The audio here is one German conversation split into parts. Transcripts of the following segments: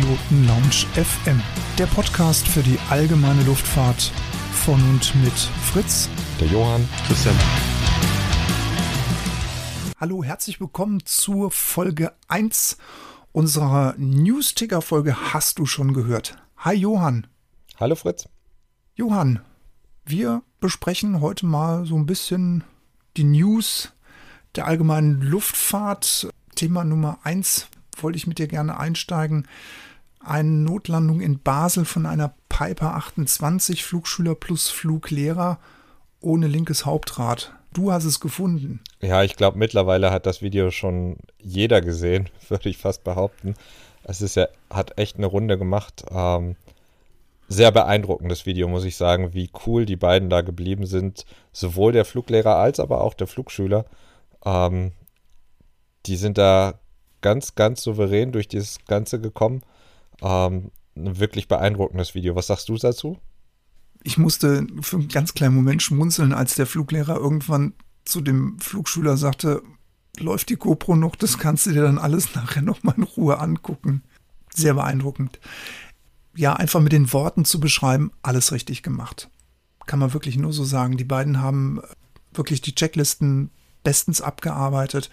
Piloten Lounge FM, der Podcast für die allgemeine Luftfahrt von und mit Fritz, der Johann, Christian. Hallo, herzlich willkommen zur Folge 1 unserer News-Ticker-Folge Hast du schon gehört? Hi Johann. Hallo Fritz. Johann, wir besprechen heute mal so ein bisschen die News der allgemeinen Luftfahrt. Thema Nummer 1 wollte ich mit dir gerne einsteigen. Eine Notlandung in Basel von einer Piper 28 Flugschüler plus Fluglehrer ohne linkes Hauptrad. Du hast es gefunden. Ja, ich glaube, mittlerweile hat das Video schon jeder gesehen, würde ich fast behaupten. Es ist ja, hat echt eine Runde gemacht. Ähm, sehr beeindruckendes Video, muss ich sagen, wie cool die beiden da geblieben sind. Sowohl der Fluglehrer als aber auch der Flugschüler. Ähm, die sind da ganz, ganz souverän durch dieses Ganze gekommen. Ähm, ein wirklich beeindruckendes Video. Was sagst du dazu? Ich musste für einen ganz kleinen Moment schmunzeln, als der Fluglehrer irgendwann zu dem Flugschüler sagte, läuft die GoPro noch, das kannst du dir dann alles nachher nochmal in Ruhe angucken. Sehr beeindruckend. Ja, einfach mit den Worten zu beschreiben, alles richtig gemacht. Kann man wirklich nur so sagen. Die beiden haben wirklich die Checklisten bestens abgearbeitet.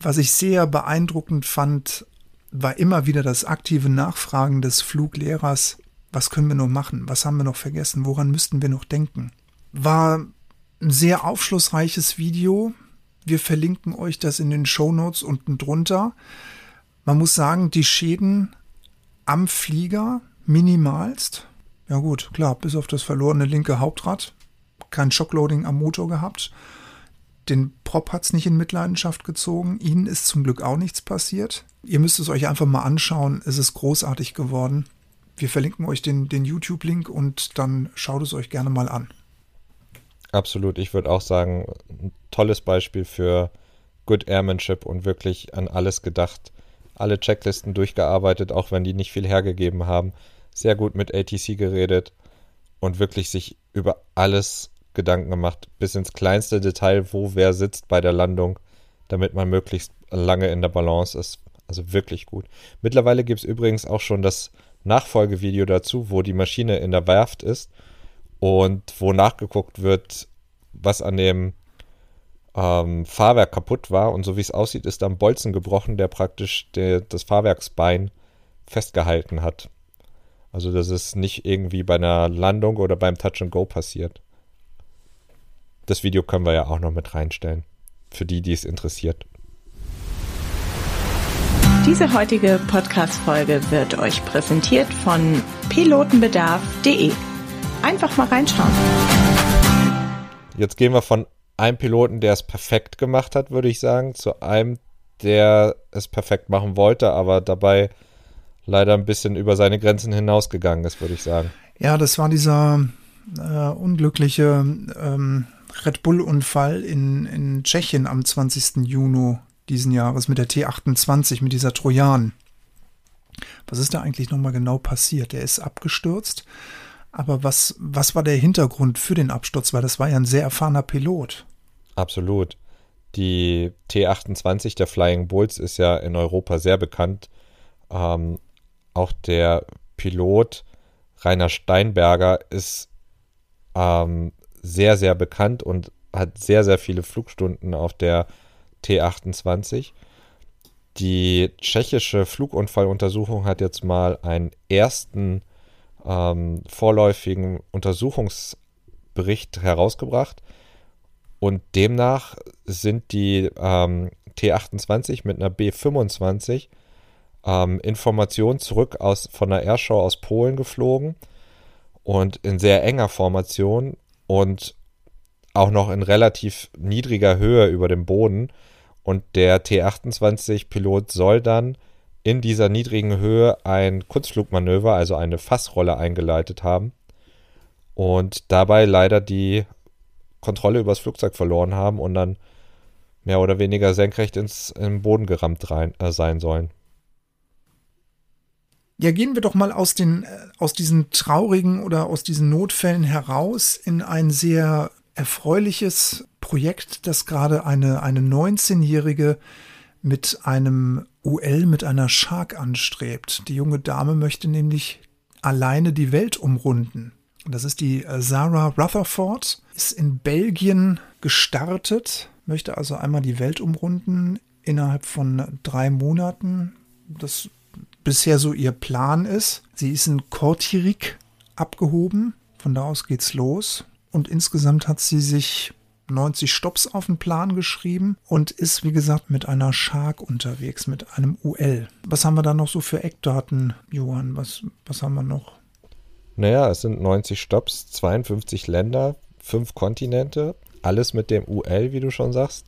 Was ich sehr beeindruckend fand, war immer wieder das aktive Nachfragen des Fluglehrers, was können wir noch machen, was haben wir noch vergessen, woran müssten wir noch denken. War ein sehr aufschlussreiches Video. Wir verlinken euch das in den Show Notes unten drunter. Man muss sagen, die Schäden am Flieger minimalst. Ja gut, klar, bis auf das verlorene linke Hauptrad. Kein Shockloading am Motor gehabt. Den Prop hat es nicht in Mitleidenschaft gezogen. Ihnen ist zum Glück auch nichts passiert. Ihr müsst es euch einfach mal anschauen. Es ist großartig geworden. Wir verlinken euch den, den YouTube-Link und dann schaut es euch gerne mal an. Absolut. Ich würde auch sagen, ein tolles Beispiel für Good Airmanship und wirklich an alles gedacht. Alle Checklisten durchgearbeitet, auch wenn die nicht viel hergegeben haben. Sehr gut mit ATC geredet und wirklich sich über alles Gedanken gemacht, bis ins kleinste Detail, wo wer sitzt bei der Landung, damit man möglichst lange in der Balance ist. Also wirklich gut. Mittlerweile gibt es übrigens auch schon das Nachfolgevideo dazu, wo die Maschine in der Werft ist und wo nachgeguckt wird, was an dem ähm, Fahrwerk kaputt war. Und so wie es aussieht, ist da ein Bolzen gebrochen, der praktisch der, das Fahrwerksbein festgehalten hat. Also das ist nicht irgendwie bei einer Landung oder beim Touch and Go passiert. Das Video können wir ja auch noch mit reinstellen. Für die, die es interessiert. Diese heutige Podcast-Folge wird euch präsentiert von pilotenbedarf.de. Einfach mal reinschauen. Jetzt gehen wir von einem Piloten, der es perfekt gemacht hat, würde ich sagen, zu einem, der es perfekt machen wollte, aber dabei leider ein bisschen über seine Grenzen hinausgegangen ist, würde ich sagen. Ja, das war dieser äh, unglückliche ähm, Red Bull-Unfall in, in Tschechien am 20. Juni diesen Jahres mit der T28, mit dieser Trojan. Was ist da eigentlich nochmal genau passiert? Der ist abgestürzt. Aber was, was war der Hintergrund für den Absturz? Weil das war ja ein sehr erfahrener Pilot. Absolut. Die T28 der Flying Bulls ist ja in Europa sehr bekannt. Ähm, auch der Pilot Rainer Steinberger ist ähm, sehr, sehr bekannt und hat sehr, sehr viele Flugstunden auf der T28. Die tschechische Flugunfalluntersuchung hat jetzt mal einen ersten ähm, vorläufigen Untersuchungsbericht herausgebracht. Und demnach sind die ähm, T28 mit einer B25 ähm, Informationen zurück aus, von der Airshow aus Polen geflogen und in sehr enger Formation und auch noch in relativ niedriger Höhe über dem Boden. Und der T-28-Pilot soll dann in dieser niedrigen Höhe ein Kurzflugmanöver, also eine Fassrolle eingeleitet haben und dabei leider die Kontrolle über das Flugzeug verloren haben und dann mehr oder weniger senkrecht ins in Boden gerammt rein, äh, sein sollen. Ja, gehen wir doch mal aus, den, äh, aus diesen traurigen oder aus diesen Notfällen heraus in ein sehr erfreuliches Projekt, das gerade eine, eine 19-jährige mit einem UL mit einer Shark anstrebt. Die junge Dame möchte nämlich alleine die Welt umrunden. Das ist die äh, Sarah Rutherford, ist in Belgien gestartet, möchte also einmal die Welt umrunden innerhalb von drei Monaten. Das bisher so ihr Plan ist. Sie ist in Kortirik abgehoben. Von da aus geht's los. Und insgesamt hat sie sich 90 Stops auf den Plan geschrieben und ist, wie gesagt, mit einer Shark unterwegs, mit einem UL. Was haben wir da noch so für Eckdaten, Johann? Was, was haben wir noch? Naja, es sind 90 Stops, 52 Länder, 5 Kontinente, alles mit dem UL, wie du schon sagst.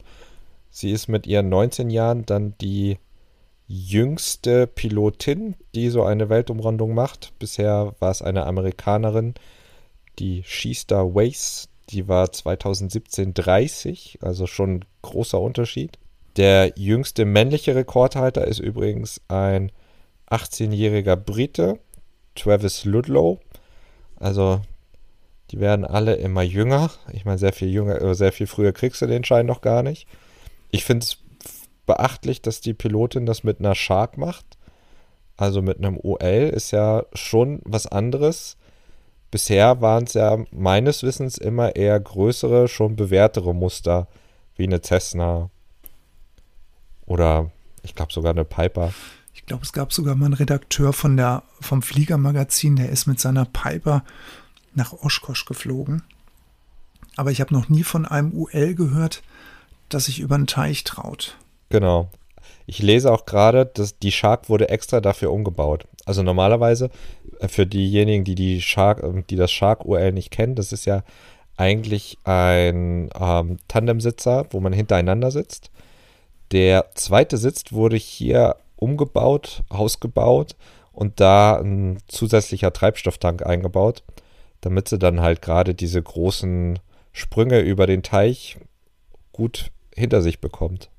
Sie ist mit ihren 19 Jahren dann die jüngste Pilotin, die so eine Weltumrundung macht. Bisher war es eine Amerikanerin, die Shista Wace, die war 2017 30, also schon großer Unterschied. Der jüngste männliche Rekordhalter ist übrigens ein 18-jähriger Brite, Travis Ludlow. Also die werden alle immer jünger. Ich meine, sehr viel jünger, äh, sehr viel früher kriegst du den Schein noch gar nicht. Ich finde es beachtlich, dass die Pilotin das mit einer Shark macht. Also mit einem OL ist ja schon was anderes. Bisher waren es ja meines Wissens immer eher größere, schon bewährtere Muster, wie eine Cessna oder ich glaube sogar eine Piper. Ich glaube, es gab sogar mal einen Redakteur von der, vom Fliegermagazin, der ist mit seiner Piper nach Oshkosh geflogen. Aber ich habe noch nie von einem UL gehört, das sich über einen Teich traut. Genau. Ich lese auch gerade, dass die Shark wurde extra dafür umgebaut. Also normalerweise äh, für diejenigen, die die Shark, ähm, die das Shark UL nicht kennen, das ist ja eigentlich ein ähm, Tandemsitzer, wo man hintereinander sitzt. Der zweite Sitz wurde hier umgebaut, ausgebaut und da ein zusätzlicher Treibstofftank eingebaut, damit sie dann halt gerade diese großen Sprünge über den Teich gut hinter sich bekommt.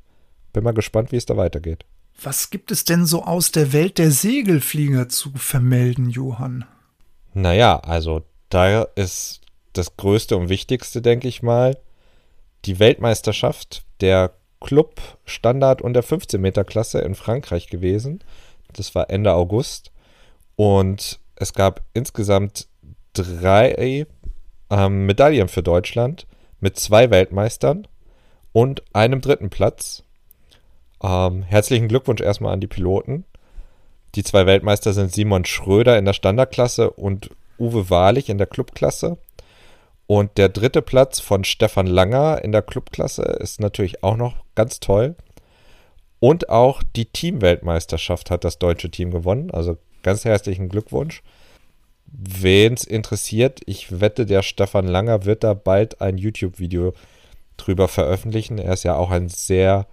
Bin mal gespannt, wie es da weitergeht. Was gibt es denn so aus der Welt der Segelflieger zu vermelden, Johann? Naja, also da ist das Größte und Wichtigste, denke ich mal, die Weltmeisterschaft der Club Standard und der 15 Meter Klasse in Frankreich gewesen. Das war Ende August. Und es gab insgesamt drei ähm, Medaillen für Deutschland mit zwei Weltmeistern und einem dritten Platz. Ähm, herzlichen Glückwunsch erstmal an die Piloten. Die zwei Weltmeister sind Simon Schröder in der Standardklasse und Uwe Wahrlich in der Clubklasse. Und der dritte Platz von Stefan Langer in der Clubklasse ist natürlich auch noch ganz toll. Und auch die Teamweltmeisterschaft hat das deutsche Team gewonnen. Also ganz herzlichen Glückwunsch. Wen es interessiert, ich wette, der Stefan Langer wird da bald ein YouTube-Video drüber veröffentlichen. Er ist ja auch ein sehr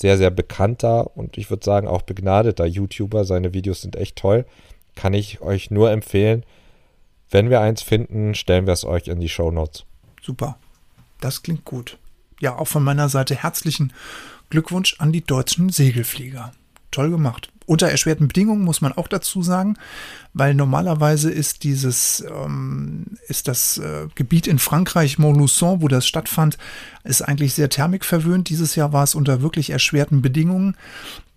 sehr, sehr bekannter und ich würde sagen auch begnadeter YouTuber. Seine Videos sind echt toll. Kann ich euch nur empfehlen. Wenn wir eins finden, stellen wir es euch in die Show Notes. Super. Das klingt gut. Ja, auch von meiner Seite herzlichen Glückwunsch an die deutschen Segelflieger. Toll gemacht unter erschwerten Bedingungen muss man auch dazu sagen, weil normalerweise ist dieses ähm, ist das äh, Gebiet in Frankreich Montluçon, wo das stattfand, ist eigentlich sehr thermikverwöhnt. Dieses Jahr war es unter wirklich erschwerten Bedingungen.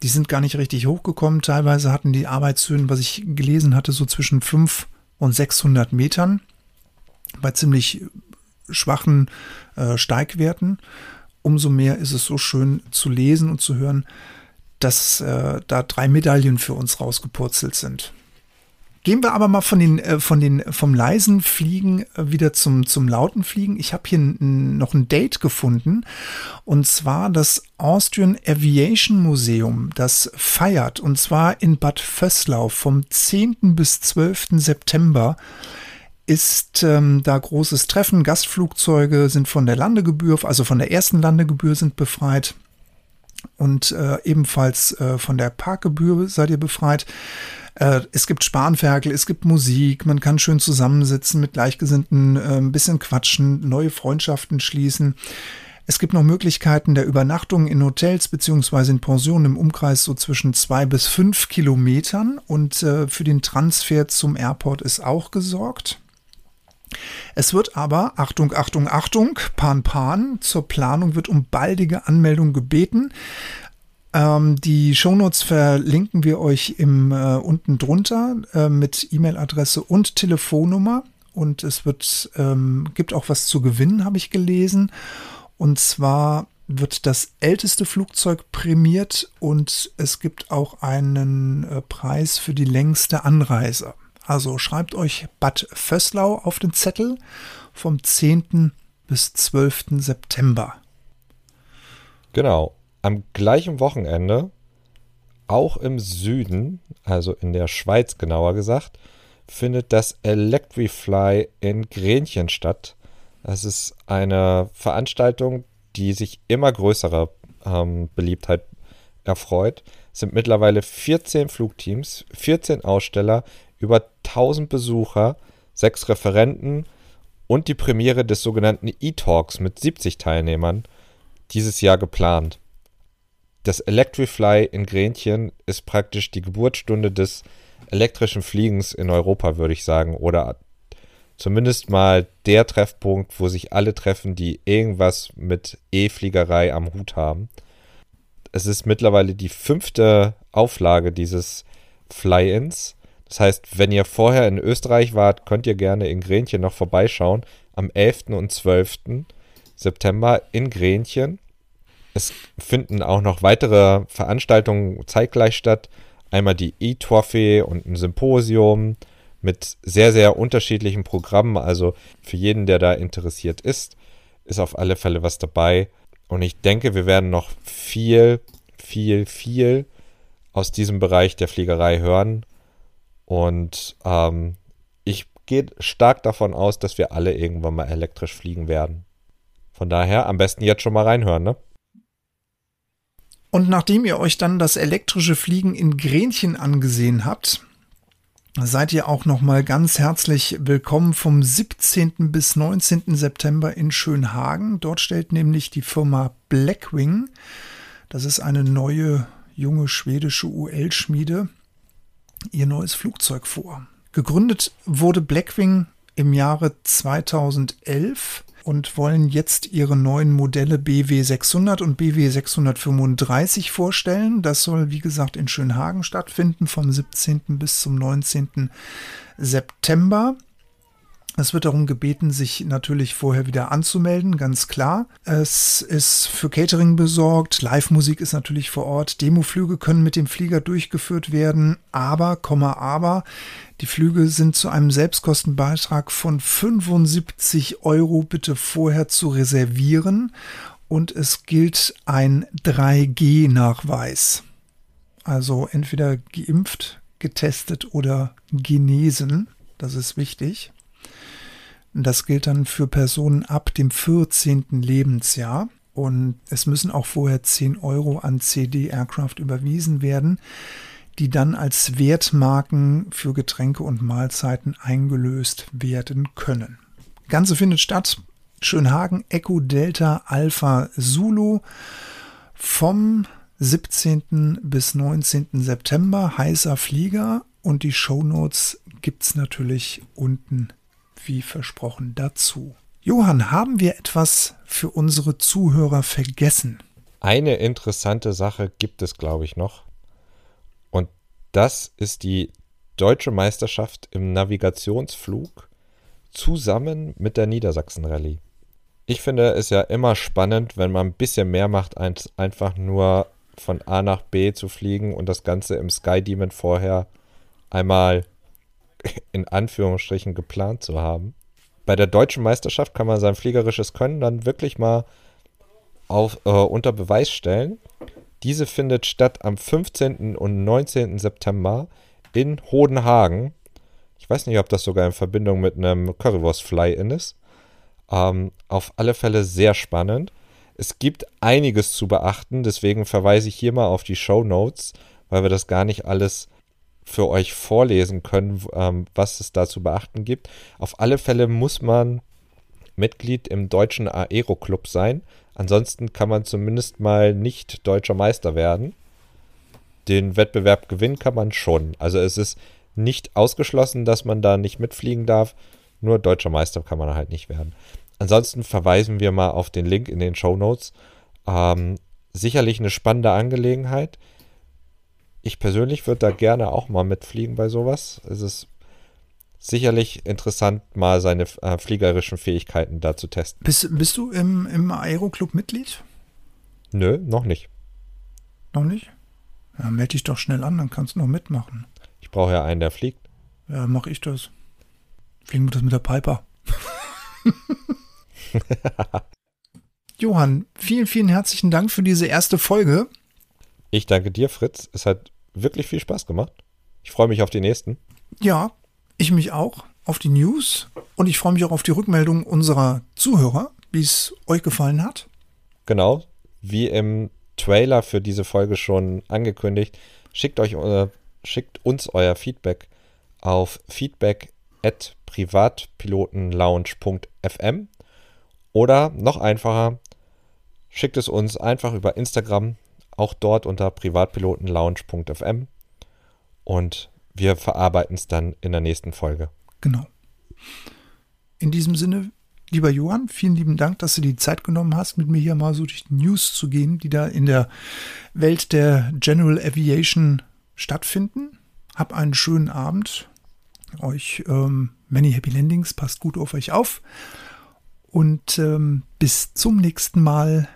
Die sind gar nicht richtig hochgekommen. Teilweise hatten die Arbeitshöhen, was ich gelesen hatte, so zwischen 5 und 600 Metern bei ziemlich schwachen äh, Steigwerten. Umso mehr ist es so schön zu lesen und zu hören, dass äh, da drei Medaillen für uns rausgepurzelt sind. Gehen wir aber mal von den, äh, von den, vom leisen Fliegen äh, wieder zum, zum lauten Fliegen. Ich habe hier noch ein Date gefunden und zwar das Austrian Aviation Museum, das feiert und zwar in Bad Vöslau vom 10. bis 12. September ist ähm, da großes Treffen. Gastflugzeuge sind von der Landegebühr, also von der ersten Landegebühr sind befreit und äh, ebenfalls äh, von der Parkgebühr seid ihr befreit. Äh, es gibt Spanferkel, es gibt Musik, man kann schön zusammensitzen mit Gleichgesinnten, äh, ein bisschen quatschen, neue Freundschaften schließen. Es gibt noch Möglichkeiten der Übernachtung in Hotels beziehungsweise in Pensionen im Umkreis so zwischen zwei bis fünf Kilometern und äh, für den Transfer zum Airport ist auch gesorgt. Es wird aber, Achtung, Achtung, Achtung, Pan, Pan, zur Planung wird um baldige Anmeldung gebeten. Ähm, die Shownotes verlinken wir euch im, äh, unten drunter äh, mit E-Mail-Adresse und Telefonnummer. Und es wird, ähm, gibt auch was zu gewinnen, habe ich gelesen. Und zwar wird das älteste Flugzeug prämiert und es gibt auch einen äh, Preis für die längste Anreise. Also schreibt euch Bad Vöslau auf den Zettel vom 10. bis 12. September. Genau. Am gleichen Wochenende, auch im Süden, also in der Schweiz genauer gesagt, findet das Electrify in Grenchen statt. Das ist eine Veranstaltung, die sich immer größerer ähm, Beliebtheit erfreut. Es sind mittlerweile 14 Flugteams, 14 Aussteller, über 1000 Besucher, sechs Referenten und die Premiere des sogenannten E-Talks mit 70 Teilnehmern dieses Jahr geplant. Das Electrify in Grenchen ist praktisch die Geburtsstunde des elektrischen Fliegens in Europa, würde ich sagen, oder zumindest mal der Treffpunkt, wo sich alle treffen, die irgendwas mit E-Fliegerei am Hut haben. Es ist mittlerweile die fünfte Auflage dieses Fly-Ins. Das heißt, wenn ihr vorher in Österreich wart, könnt ihr gerne in Grenchen noch vorbeischauen. Am 11. und 12. September in Grenchen. Es finden auch noch weitere Veranstaltungen zeitgleich statt. Einmal die E-Trophy und ein Symposium mit sehr, sehr unterschiedlichen Programmen. Also für jeden, der da interessiert ist, ist auf alle Fälle was dabei. Und ich denke, wir werden noch viel, viel, viel aus diesem Bereich der Fliegerei hören. Und ähm, ich gehe stark davon aus, dass wir alle irgendwann mal elektrisch fliegen werden. Von daher am besten jetzt schon mal reinhören, ne? Und nachdem ihr euch dann das elektrische Fliegen in Grenchen angesehen habt, seid ihr auch noch mal ganz herzlich willkommen vom 17. bis 19. September in Schönhagen. Dort stellt nämlich die Firma Blackwing, das ist eine neue junge schwedische UL-Schmiede, ihr neues Flugzeug vor. Gegründet wurde Blackwing im Jahre 2011 und wollen jetzt ihre neuen Modelle BW 600 und BW 635 vorstellen. Das soll, wie gesagt, in Schönhagen stattfinden vom 17. bis zum 19. September. Es wird darum gebeten, sich natürlich vorher wieder anzumelden, ganz klar. Es ist für Catering besorgt, Live-Musik ist natürlich vor Ort, Demoflüge können mit dem Flieger durchgeführt werden, aber, Komma, aber, die Flüge sind zu einem Selbstkostenbeitrag von 75 Euro bitte vorher zu reservieren und es gilt ein 3G-Nachweis. Also entweder geimpft, getestet oder genesen. Das ist wichtig. Das gilt dann für Personen ab dem 14. Lebensjahr. Und es müssen auch vorher 10 Euro an CD Aircraft überwiesen werden, die dann als Wertmarken für Getränke und Mahlzeiten eingelöst werden können. Ganze findet statt Schönhagen Echo Delta Alpha Zulu vom 17. bis 19. September heißer Flieger und die Shownotes gibt es natürlich unten wie versprochen dazu. Johann, haben wir etwas für unsere Zuhörer vergessen? Eine interessante Sache gibt es, glaube ich, noch. Und das ist die deutsche Meisterschaft im Navigationsflug zusammen mit der Niedersachsen-Rallye. Ich finde es ja immer spannend, wenn man ein bisschen mehr macht, als einfach nur von A nach B zu fliegen und das Ganze im Sky Demon vorher einmal in Anführungsstrichen geplant zu haben. Bei der deutschen Meisterschaft kann man sein fliegerisches Können dann wirklich mal auf, äh, unter Beweis stellen. Diese findet statt am 15. und 19. September in Hodenhagen. Ich weiß nicht, ob das sogar in Verbindung mit einem Currywurst-Fly-In ist. Ähm, auf alle Fälle sehr spannend. Es gibt einiges zu beachten, deswegen verweise ich hier mal auf die Show Notes, weil wir das gar nicht alles für euch vorlesen können, ähm, was es da zu beachten gibt. Auf alle Fälle muss man Mitglied im deutschen Aero-Club sein. Ansonsten kann man zumindest mal nicht deutscher Meister werden. Den Wettbewerb gewinnen kann man schon. Also es ist nicht ausgeschlossen, dass man da nicht mitfliegen darf. Nur deutscher Meister kann man halt nicht werden. Ansonsten verweisen wir mal auf den Link in den Show Notes. Ähm, sicherlich eine spannende Angelegenheit. Ich persönlich würde da gerne auch mal mitfliegen bei sowas. Es ist sicherlich interessant, mal seine äh, fliegerischen Fähigkeiten da zu testen. Bist, bist du im, im Aeroclub Mitglied? Nö, noch nicht. Noch nicht? Ja, melde dich doch schnell an, dann kannst du noch mitmachen. Ich brauche ja einen, der fliegt. Ja, mach ich das. Fliegen wir das mit der Piper. Johann, vielen, vielen herzlichen Dank für diese erste Folge. Ich danke dir, Fritz. Es hat wirklich viel Spaß gemacht. Ich freue mich auf die nächsten. Ja, ich mich auch auf die News und ich freue mich auch auf die Rückmeldung unserer Zuhörer, wie es euch gefallen hat. Genau, wie im Trailer für diese Folge schon angekündigt, schickt euch äh, schickt uns euer Feedback auf feedback at privatpilotenlounge.fm oder noch einfacher, schickt es uns einfach über Instagram, auch dort unter privatpilotenlounge.fm und wir verarbeiten es dann in der nächsten Folge. Genau. In diesem Sinne, lieber Johann, vielen lieben Dank, dass du die Zeit genommen hast, mit mir hier mal so durch die News zu gehen, die da in der Welt der General Aviation stattfinden. Hab einen schönen Abend. Euch ähm, many happy landings, passt gut auf euch auf. Und ähm, bis zum nächsten Mal.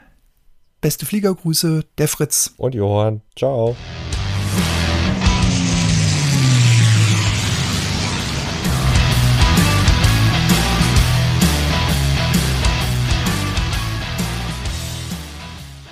Beste Fliegergrüße, der Fritz. Und Johann. Ciao.